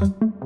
you